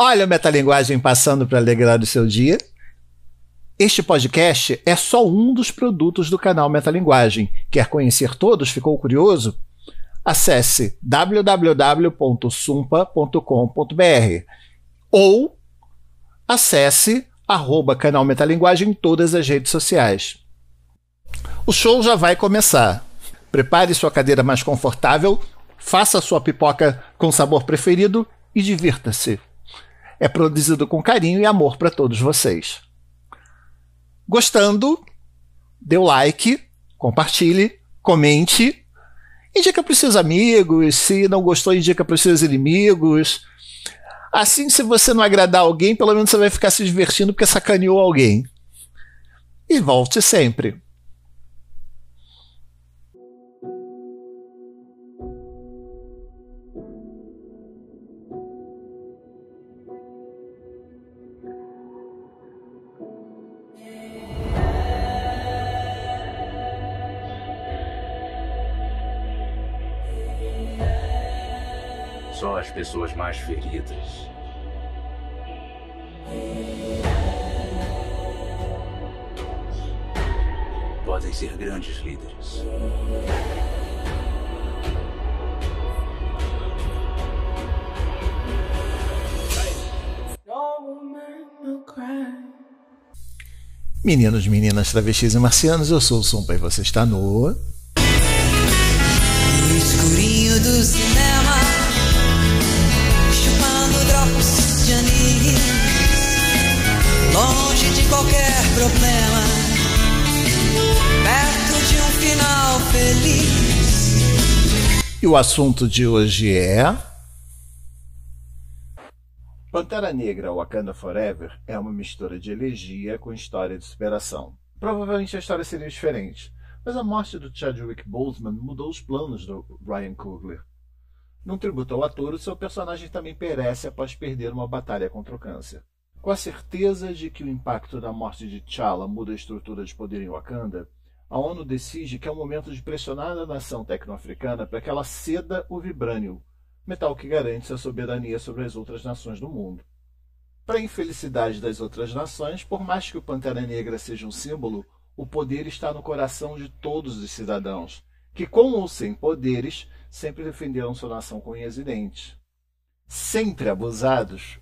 Olha a metalinguagem passando para alegrar o seu dia. Este podcast é só um dos produtos do canal Metalinguagem. Quer conhecer todos? Ficou curioso? Acesse www.sumpa.com.br ou acesse arroba canal Metalinguagem em todas as redes sociais. O show já vai começar. Prepare sua cadeira mais confortável, faça sua pipoca com sabor preferido e divirta-se é produzido com carinho e amor para todos vocês. Gostando, dê o like, compartilhe, comente, indica para os seus amigos, se não gostou, indica para os seus inimigos. Assim, se você não agradar alguém, pelo menos você vai ficar se divertindo porque sacaneou alguém. E volte sempre. As pessoas mais feridas. Podem ser grandes líderes. Meninos, meninas, travestis e marcianos, eu sou o Sumpa e você está no. No escurinho do cinema, qualquer problema, perto de um final feliz. E o assunto de hoje é. Pantera Negra Wakanda Forever é uma mistura de elegia com história de superação. Provavelmente a história seria diferente, mas a morte do Chadwick Boseman mudou os planos do Ryan Coogler. Num tributo ao ator, o seu personagem também perece após perder uma batalha contra o câncer. Com a certeza de que o impacto da morte de T'Challa muda a estrutura de poder em Wakanda, a ONU decide que é o momento de pressionar a nação tecno-africana para que ela ceda o vibrânio, metal que garante sua soberania sobre as outras nações do mundo. Para a infelicidade das outras nações, por mais que o Pantera Negra seja um símbolo, o poder está no coração de todos os cidadãos, que, com ou sem poderes, sempre defenderam sua nação com unhas e dentes. Sempre abusados,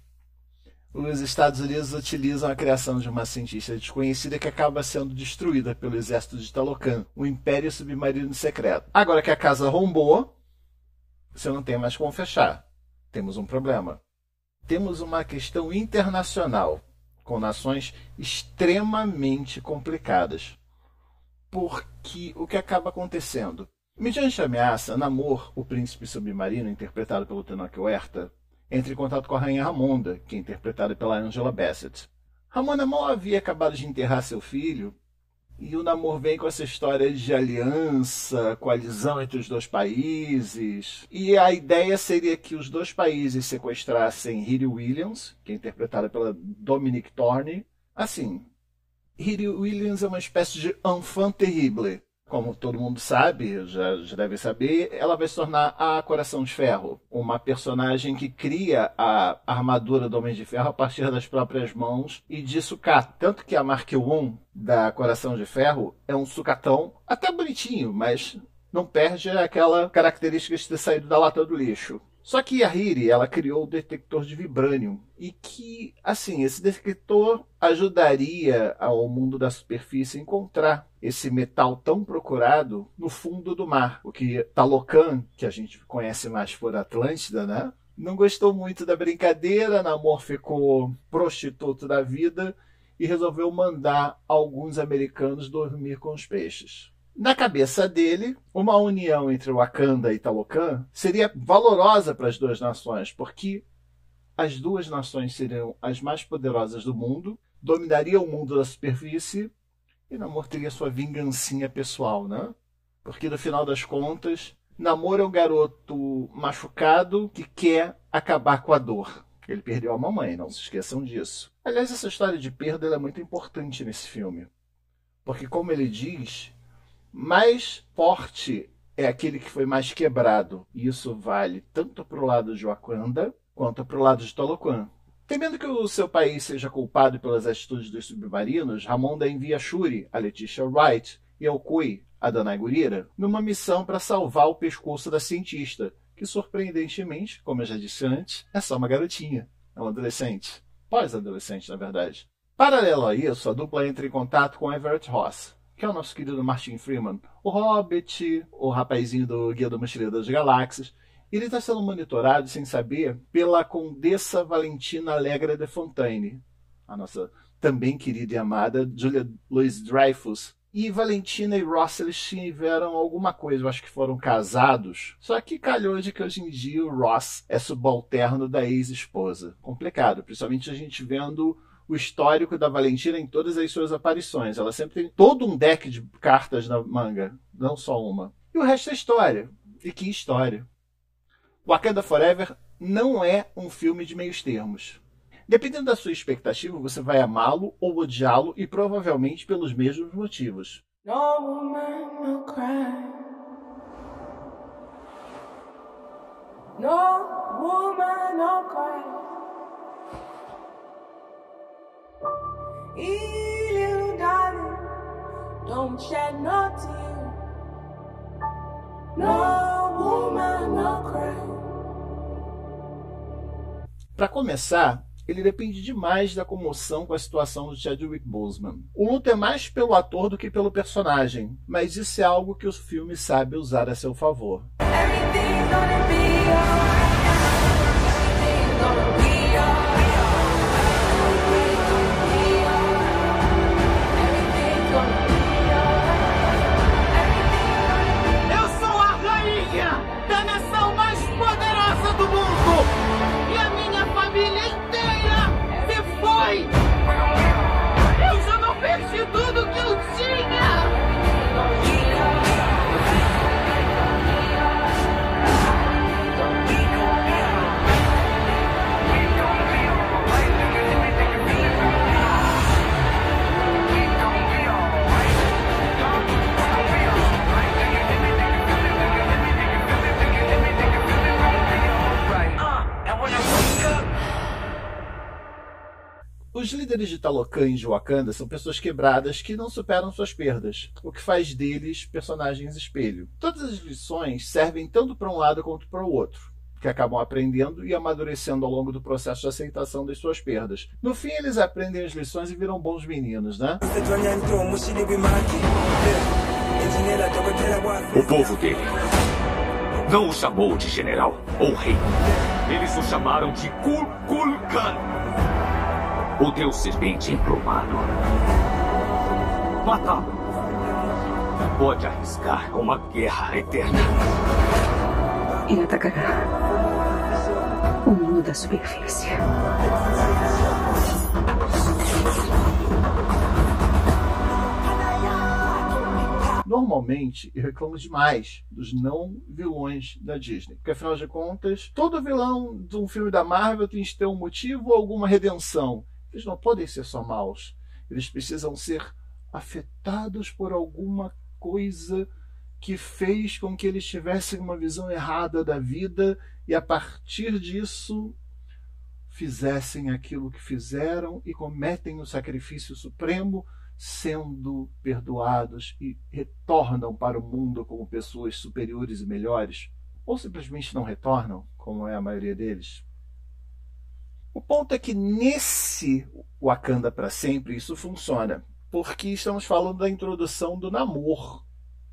os Estados Unidos utilizam a criação de uma cientista desconhecida que acaba sendo destruída pelo exército de Talocan, o Império Submarino Secreto. Agora que a casa rombou, você não tem mais como fechar. Temos um problema. Temos uma questão internacional com nações extremamente complicadas. Porque o que acaba acontecendo? Mediante a ameaça, Namor, o príncipe submarino, interpretado pelo Tanaka Huerta, entra em contato com a rainha Ramonda, que é interpretada pela Angela Bassett. Ramonda mal havia acabado de enterrar seu filho, e o Namor vem com essa história de aliança, coalizão entre os dois países. E a ideia seria que os dois países sequestrassem Riri Williams, que é interpretada pela Dominique Thorne. Assim, Riri Williams é uma espécie de enfant terrible. Como todo mundo sabe, já, já deve saber, ela vai se tornar a Coração de Ferro, uma personagem que cria a armadura do Homem de Ferro a partir das próprias mãos e de sucata. Tanto que a Mark I da Coração de Ferro é um sucatão até bonitinho, mas não perde aquela característica de ter saído da lata do lixo. Só que a Hiri, ela criou o detector de vibrânio e que, assim, esse detector ajudaria ao mundo da superfície a encontrar esse metal tão procurado no fundo do mar. O que Talocan, que a gente conhece mais por Atlântida, né? Não gostou muito da brincadeira, Namor ficou prostituto da vida e resolveu mandar alguns americanos dormir com os peixes. Na cabeça dele, uma união entre Wakanda e Talocan seria valorosa para as duas nações, porque as duas nações seriam as mais poderosas do mundo, dominariam o mundo da superfície e Namor teria sua vingancinha pessoal, né? Porque no final das contas, Namor é um garoto machucado que quer acabar com a dor. Ele perdeu a mamãe, não se esqueçam disso. Aliás, essa história de perda é muito importante nesse filme. Porque, como ele diz, mais forte é aquele que foi mais quebrado. E isso vale tanto para o lado de Wakanda quanto para o lado de Talocan. Temendo que o seu país seja culpado pelas atitudes dos submarinos, Ramonda envia Shuri, a Letitia Wright, e Okui, a Danai Gurira, numa missão para salvar o pescoço da cientista, que surpreendentemente, como eu já disse antes, é só uma garotinha, é uma adolescente, pós-adolescente na verdade. Paralelo a isso, a dupla entra em contato com Everett Ross, que é o nosso querido Martin Freeman, o Hobbit, o rapazinho do Guia do Mochileiro das Galáxias. Ele está sendo monitorado, sem saber, pela Condessa Valentina Allegra de Fontaine, a nossa também querida e amada Julia Louis-Dreyfus. E Valentina e Ross eles tiveram alguma coisa, eu acho que foram casados. Só que calhou de que hoje em dia o Ross é subalterno da ex-esposa. Complicado, principalmente a gente vendo o histórico da Valentina em todas as suas aparições. Ela sempre tem todo um deck de cartas na manga, não só uma. E o resto é história. E que história! Wakanda Forever não é um filme de meios termos. Dependendo da sua expectativa, você vai amá-lo ou odiá-lo e provavelmente pelos mesmos motivos. No no. No woman. Hey, little darling, don't shed no tear. No woman, no cry. Para começar, ele depende demais da comoção com a situação do Chadwick Boseman. O luto é mais pelo ator do que pelo personagem, mas isso é algo que o filme sabe usar a seu favor. Os líderes de Talocan e de Wakanda são pessoas quebradas que não superam suas perdas, o que faz deles personagens espelho. Todas as lições servem tanto para um lado quanto para o outro, que acabam aprendendo e amadurecendo ao longo do processo de aceitação das suas perdas. No fim, eles aprendem as lições e viram bons meninos, né? O povo dele não o chamou de general ou rei. Eles o chamaram de Kulkulkan o deus serpente emplumado. Matá-lo pode arriscar uma guerra eterna. Ele atacará o mundo da superfície. Normalmente, eu reclamo demais dos não vilões da Disney. Porque, afinal de contas, todo vilão de um filme da Marvel tem que ter um motivo ou alguma redenção. Eles não podem ser só maus. Eles precisam ser afetados por alguma coisa que fez com que eles tivessem uma visão errada da vida e a partir disso fizessem aquilo que fizeram e cometem o sacrifício supremo, sendo perdoados e retornam para o mundo como pessoas superiores e melhores, ou simplesmente não retornam, como é a maioria deles. O ponto é que nesse Wakanda para sempre isso funciona, porque estamos falando da introdução do Namor.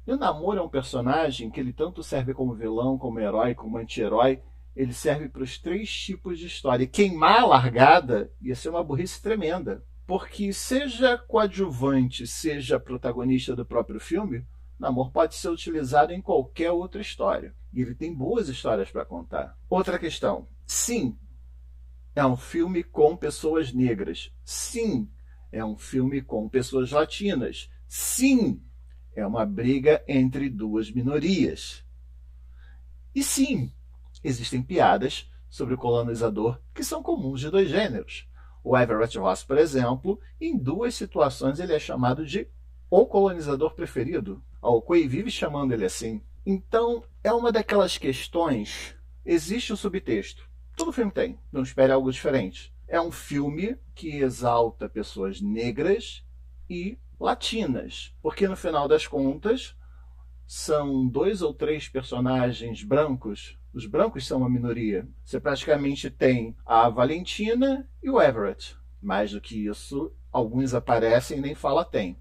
E o Namor é um personagem que ele tanto serve como vilão, como herói, como anti-herói. Ele serve para os três tipos de história. E queimar a largada ia ser uma burrice tremenda. Porque seja coadjuvante, seja protagonista do próprio filme, Namor pode ser utilizado em qualquer outra história. E ele tem boas histórias para contar. Outra questão. Sim, é um filme com pessoas negras. Sim, é um filme com pessoas latinas. Sim, é uma briga entre duas minorias. E sim, existem piadas sobre o colonizador que são comuns de dois gêneros. O Everett Ross, por exemplo, em duas situações ele é chamado de o colonizador preferido. A Okoi vive chamando ele assim. Então, é uma daquelas questões. Existe o subtexto. Todo filme tem. Não espere algo diferente. é um filme que exalta pessoas negras e latinas, porque no final das contas são dois ou três personagens brancos. Os brancos são uma minoria. Você praticamente tem a Valentina e o Everett. Mais do que isso, alguns aparecem e nem fala tem.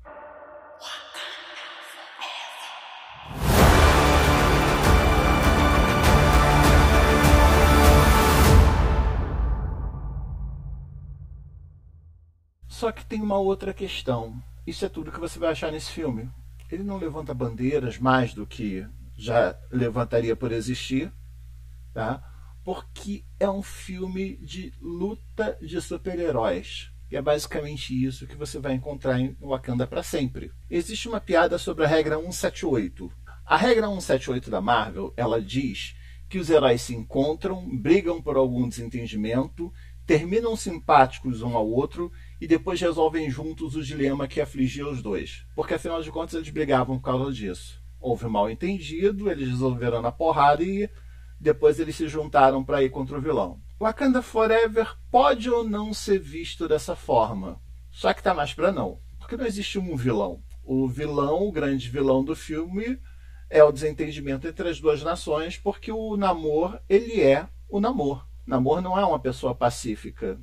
Só que tem uma outra questão. Isso é tudo que você vai achar nesse filme. Ele não levanta bandeiras mais do que já levantaria por existir, tá? Porque é um filme de luta de super-heróis. E é basicamente isso que você vai encontrar em Wakanda para sempre. Existe uma piada sobre a regra 178. A regra 178 da Marvel, ela diz que os heróis se encontram, brigam por algum desentendimento, terminam simpáticos um ao outro e depois resolvem juntos o dilema que afligia os dois. Porque afinal de contas eles brigavam por causa disso. Houve um mal entendido, eles resolveram na porrada e depois eles se juntaram para ir contra o vilão. Wakanda Forever pode ou não ser visto dessa forma. Só que tá mais para não. Porque não existe um vilão. O vilão, o grande vilão do filme, é o desentendimento entre as duas nações, porque o Namor, ele é o Namor. Namor não é uma pessoa pacífica.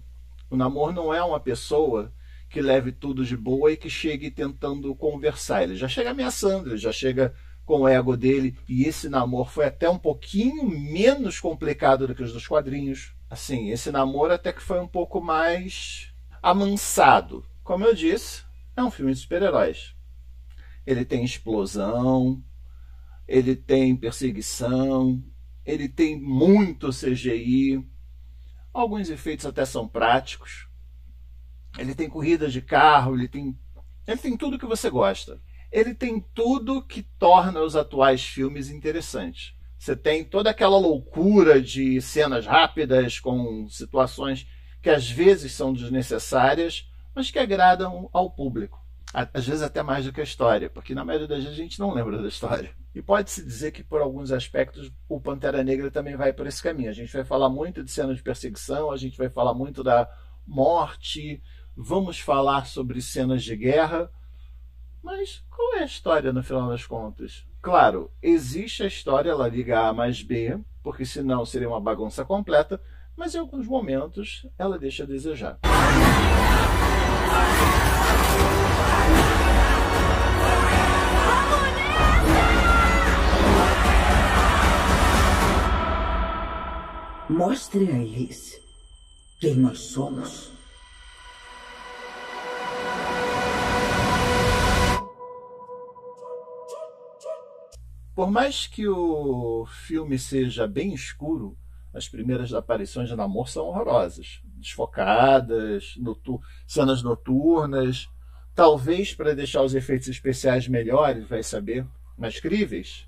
O namoro não é uma pessoa que leve tudo de boa e que chegue tentando conversar. Ele já chega ameaçando, ele já chega com o ego dele. E esse namoro foi até um pouquinho menos complicado do que os dos quadrinhos. Assim, esse namoro até que foi um pouco mais amansado. Como eu disse, é um filme de super-heróis. Ele tem explosão, ele tem perseguição, ele tem muito CGI Alguns efeitos até são práticos. Ele tem corrida de carro, ele tem, ele tem tudo que você gosta. Ele tem tudo que torna os atuais filmes interessantes. Você tem toda aquela loucura de cenas rápidas com situações que às vezes são desnecessárias, mas que agradam ao público. Às vezes até mais do que a história, porque na maioria das vezes a gente não lembra da história. E pode-se dizer que, por alguns aspectos, o Pantera Negra também vai por esse caminho. A gente vai falar muito de cenas de perseguição, a gente vai falar muito da morte, vamos falar sobre cenas de guerra. Mas qual é a história no final das contas? Claro, existe a história, ela liga A mais B, porque senão seria uma bagunça completa, mas em alguns momentos ela deixa a desejar. Mostre a eles quem nós somos. Por mais que o filme seja bem escuro, as primeiras aparições de Namor são horrorosas, desfocadas, notu cenas noturnas, talvez para deixar os efeitos especiais melhores, vai saber, mais críveis,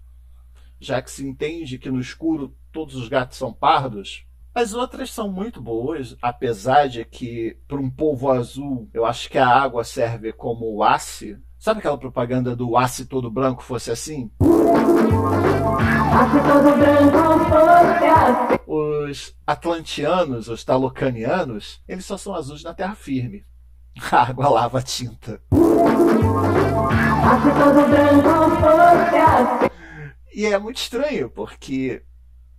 já que se entende que no escuro todos os gatos são pardos. As outras são muito boas, apesar de que, para um povo azul, eu acho que a água serve como ace. Sabe aquela propaganda do ace todo branco fosse assim? todo branco fosse assim. Os atlantianos, os talocanianos, eles só são azuis na terra firme. A água lava a tinta. todo branco fosse assim. E é muito estranho, porque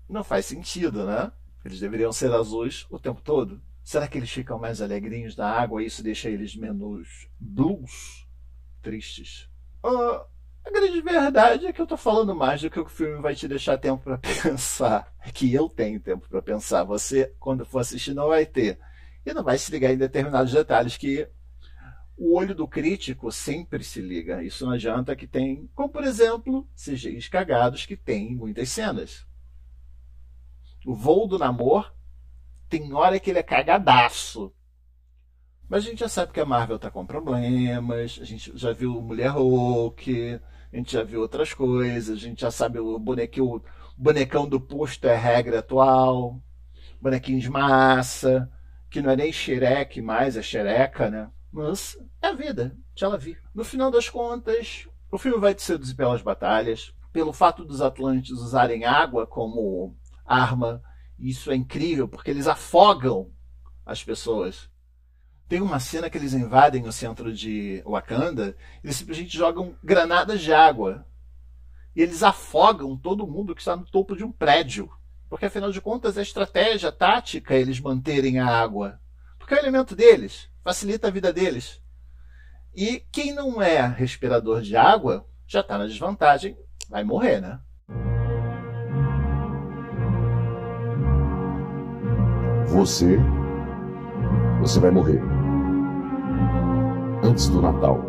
não faz sentido, né? Eles deveriam ser azuis o tempo todo. Será que eles ficam mais alegrinhos na água e isso deixa eles menos blues? Tristes? Uh, a grande verdade é que eu tô falando mais do que o filme vai te deixar tempo para pensar. É que eu tenho tempo para pensar. Você, quando for assistir, não vai ter. E não vai se ligar em determinados detalhes que o olho do crítico sempre se liga. Isso não adianta que tem, como por exemplo, CGIs cagados que tem muitas cenas. O voo do namor tem hora que ele é cagadaço. Mas a gente já sabe que a Marvel tá com problemas, a gente já viu Mulher Hulk, a gente já viu outras coisas, a gente já sabe o bonequinho, o bonecão do posto é regra atual, bonequinho de massa, que não é nem xereque mais, é xereca, né? Mas é a vida, já la vi. No final das contas, o filme vai te seduzir pelas batalhas, pelo fato dos Atlantes usarem água como arma. Isso é incrível, porque eles afogam as pessoas. Tem uma cena que eles invadem o centro de Wakanda, eles simplesmente jogam granadas de água. E eles afogam todo mundo que está no topo de um prédio. Porque afinal de contas é estratégia tática eles manterem a água. Porque é o elemento deles, facilita a vida deles. E quem não é respirador de água já está na desvantagem, vai morrer, né? Você. Você vai morrer. Antes do Natal.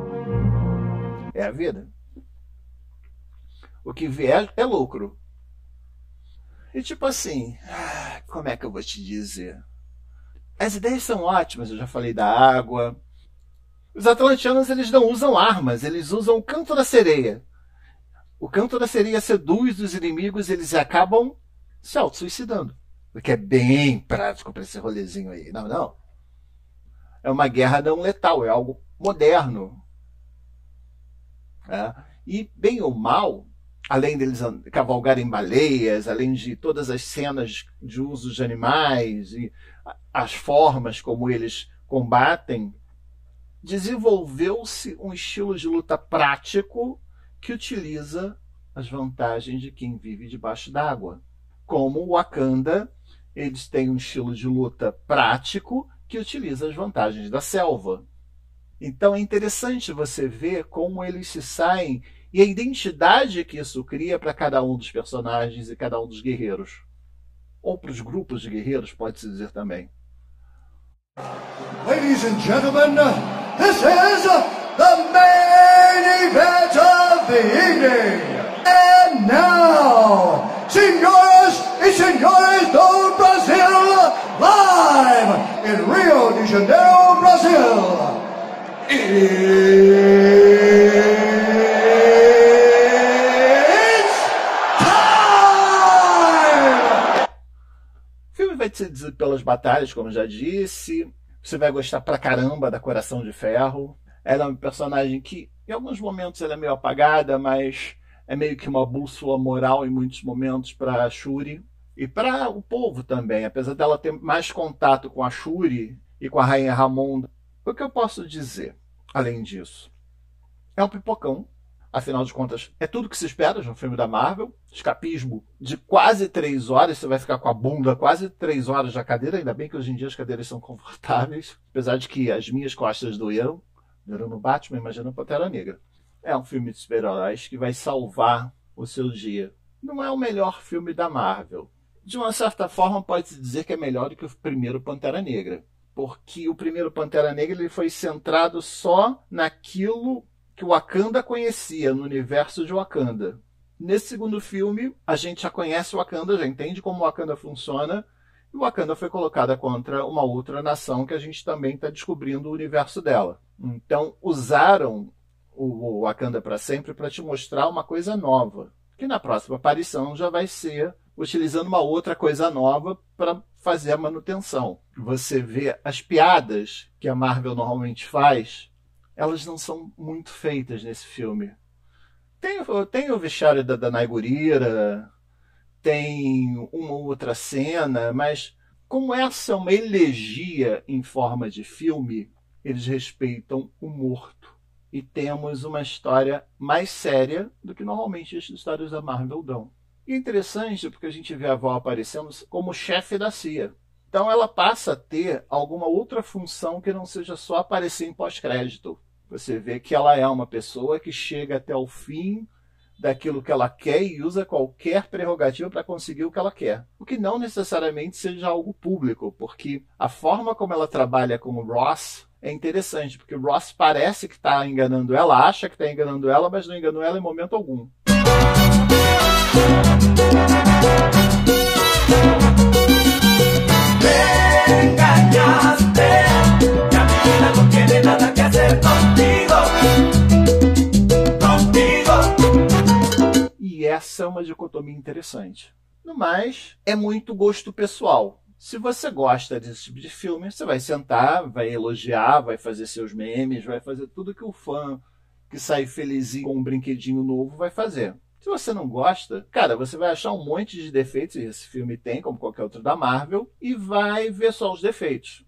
É a vida. O que vier é lucro. E tipo assim, ah, como é que eu vou te dizer? As ideias são ótimas, eu já falei da água. Os atlantianos eles não usam armas, eles usam o canto da sereia. O canto da sereia seduz os inimigos eles acabam se auto-suicidando. O que é bem prático para esse rolezinho aí. Não, não. É uma guerra não letal, é algo moderno. É. E, bem ou mal, além deles cavalgarem baleias, além de todas as cenas de uso de animais e as formas como eles combatem, desenvolveu-se um estilo de luta prático que utiliza as vantagens de quem vive debaixo d'água. Como o Wakanda, eles têm um estilo de luta prático que utiliza as vantagens da selva. Então é interessante você ver como eles se saem e a identidade que isso cria para cada um dos personagens e cada um dos guerreiros. Ou para os grupos de guerreiros, pode-se dizer também. Ladies and gentlemen, this is the main event of the evening. And now, senhoras e senhores do Brasil, live in Rio de Janeiro, Brazil. It's time! O filme vai te dizer pelas batalhas, como já disse. Você vai gostar pra caramba da Coração de Ferro. Ela é uma personagem que, em alguns momentos, ela é meio apagada, mas é meio que uma bússola moral em muitos momentos para Shuri e para o povo também. Apesar dela ter mais contato com a Shuri e com a Rainha Ramonda. O que eu posso dizer, além disso? É um pipocão. Afinal de contas, é tudo que se espera de um filme da Marvel. Escapismo de quase três horas. Você vai ficar com a bunda quase três horas na cadeira. Ainda bem que hoje em dia as cadeiras são confortáveis. Apesar de que as minhas costas doeram. Doeram no Batman, imagina o Pantera Negra. É um filme de super-heróis que vai salvar o seu dia. Não é o melhor filme da Marvel. De uma certa forma, pode-se dizer que é melhor do que o primeiro Pantera Negra. Porque o primeiro Pantera Negra ele foi centrado só naquilo que o Wakanda conhecia, no universo de Wakanda. Nesse segundo filme, a gente já conhece o Wakanda, já entende como o Wakanda funciona, e o Wakanda foi colocada contra uma outra nação que a gente também está descobrindo o universo dela. Então, usaram o Wakanda para sempre para te mostrar uma coisa nova, que na próxima aparição já vai ser utilizando uma outra coisa nova para fazer a manutenção. Você vê as piadas que a Marvel normalmente faz, elas não são muito feitas nesse filme. Tem, tem o vestiário da Danai Gurira, tem uma outra cena, mas como essa é uma elegia em forma de filme, eles respeitam o morto. E temos uma história mais séria do que normalmente as histórias da Marvel dão. E é interessante porque a gente vê a Val aparecendo como chefe da CIA. Então ela passa a ter alguma outra função que não seja só aparecer em pós-crédito. Você vê que ela é uma pessoa que chega até o fim daquilo que ela quer e usa qualquer prerrogativa para conseguir o que ela quer. O que não necessariamente seja algo público, porque a forma como ela trabalha com o Ross é interessante, porque Ross parece que está enganando ela, acha que está enganando ela, mas não enganou ela em momento algum. E essa é uma dicotomia interessante. No mais, é muito gosto pessoal. Se você gosta desse tipo de filme, você vai sentar, vai elogiar, vai fazer seus memes, vai fazer tudo que o fã que sai felizinho com um brinquedinho novo vai fazer. Se você não gosta, cara, você vai achar um monte de defeitos, e esse filme tem, como qualquer outro da Marvel, e vai ver só os defeitos.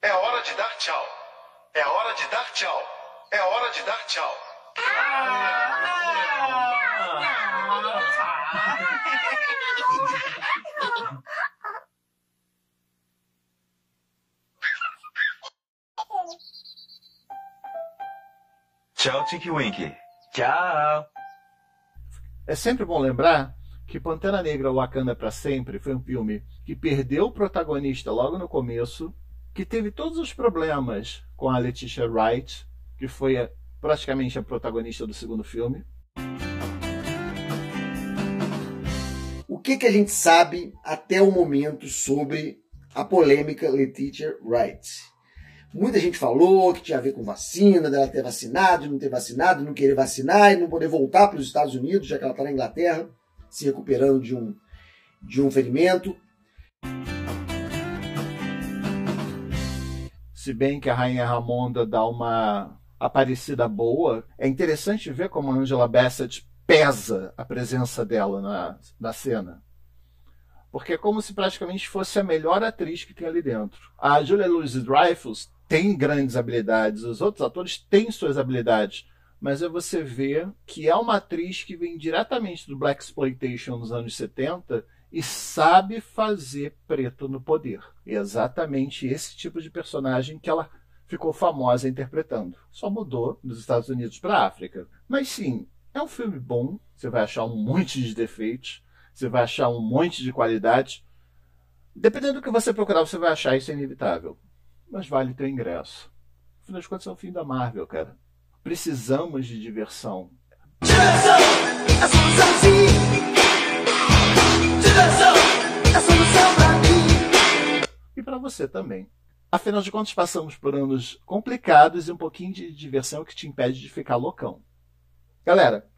É hora de dar tchau. É hora de dar tchau. É hora de dar tchau. Ah! Tinky Winky. Tchau. É sempre bom lembrar que Pantera Negra Wakanda para sempre foi um filme que perdeu o protagonista logo no começo, que teve todos os problemas com a Letitia Wright, que foi a, praticamente a protagonista do segundo filme. O que, que a gente sabe até o momento sobre a polêmica Letitia Wright? Muita gente falou que tinha a ver com vacina, dela ter vacinado, não ter vacinado, não querer vacinar e não poder voltar para os Estados Unidos, já que ela está na Inglaterra, se recuperando de um, de um ferimento. Se bem que a Rainha Ramonda dá uma aparecida boa, é interessante ver como a Angela Bassett pesa a presença dela na, na cena. Porque é como se praticamente fosse a melhor atriz que tem ali dentro. A Julia Louis-Dreyfus tem grandes habilidades, os outros atores têm suas habilidades, mas é você ver que é uma atriz que vem diretamente do Black Exploitation nos anos 70 e sabe fazer preto no poder. É exatamente esse tipo de personagem que ela ficou famosa interpretando. Só mudou dos Estados Unidos para a África. Mas sim, é um filme bom, você vai achar um monte de defeitos, você vai achar um monte de qualidades. Dependendo do que você procurar, você vai achar isso inevitável mas vale teu ingresso. Afinal de contas, é o fim da Marvel, cara. Precisamos de diversão. Diversão é a solução, sim. Diversão é a solução pra mim. E para você também. Afinal de contas, passamos por anos complicados e um pouquinho de diversão que te impede de ficar loucão. Galera,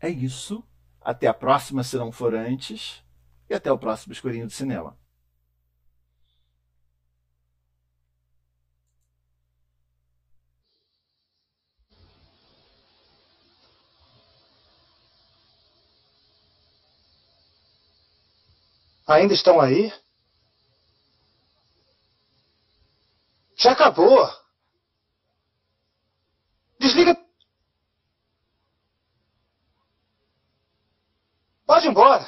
é isso. Até a próxima, se não for antes. E até o próximo Escurinho do Cinema. Ainda estão aí? Já acabou. Desliga pode ir embora.